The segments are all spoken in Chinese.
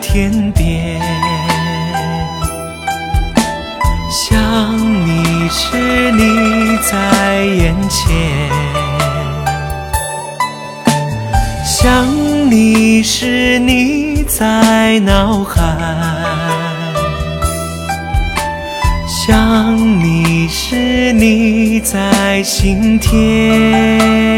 天边；想你时，你在眼前；想你时，你在脑海；想你时，你在心田。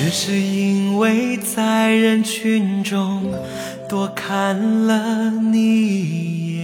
只是因为在人群中多看了你一眼。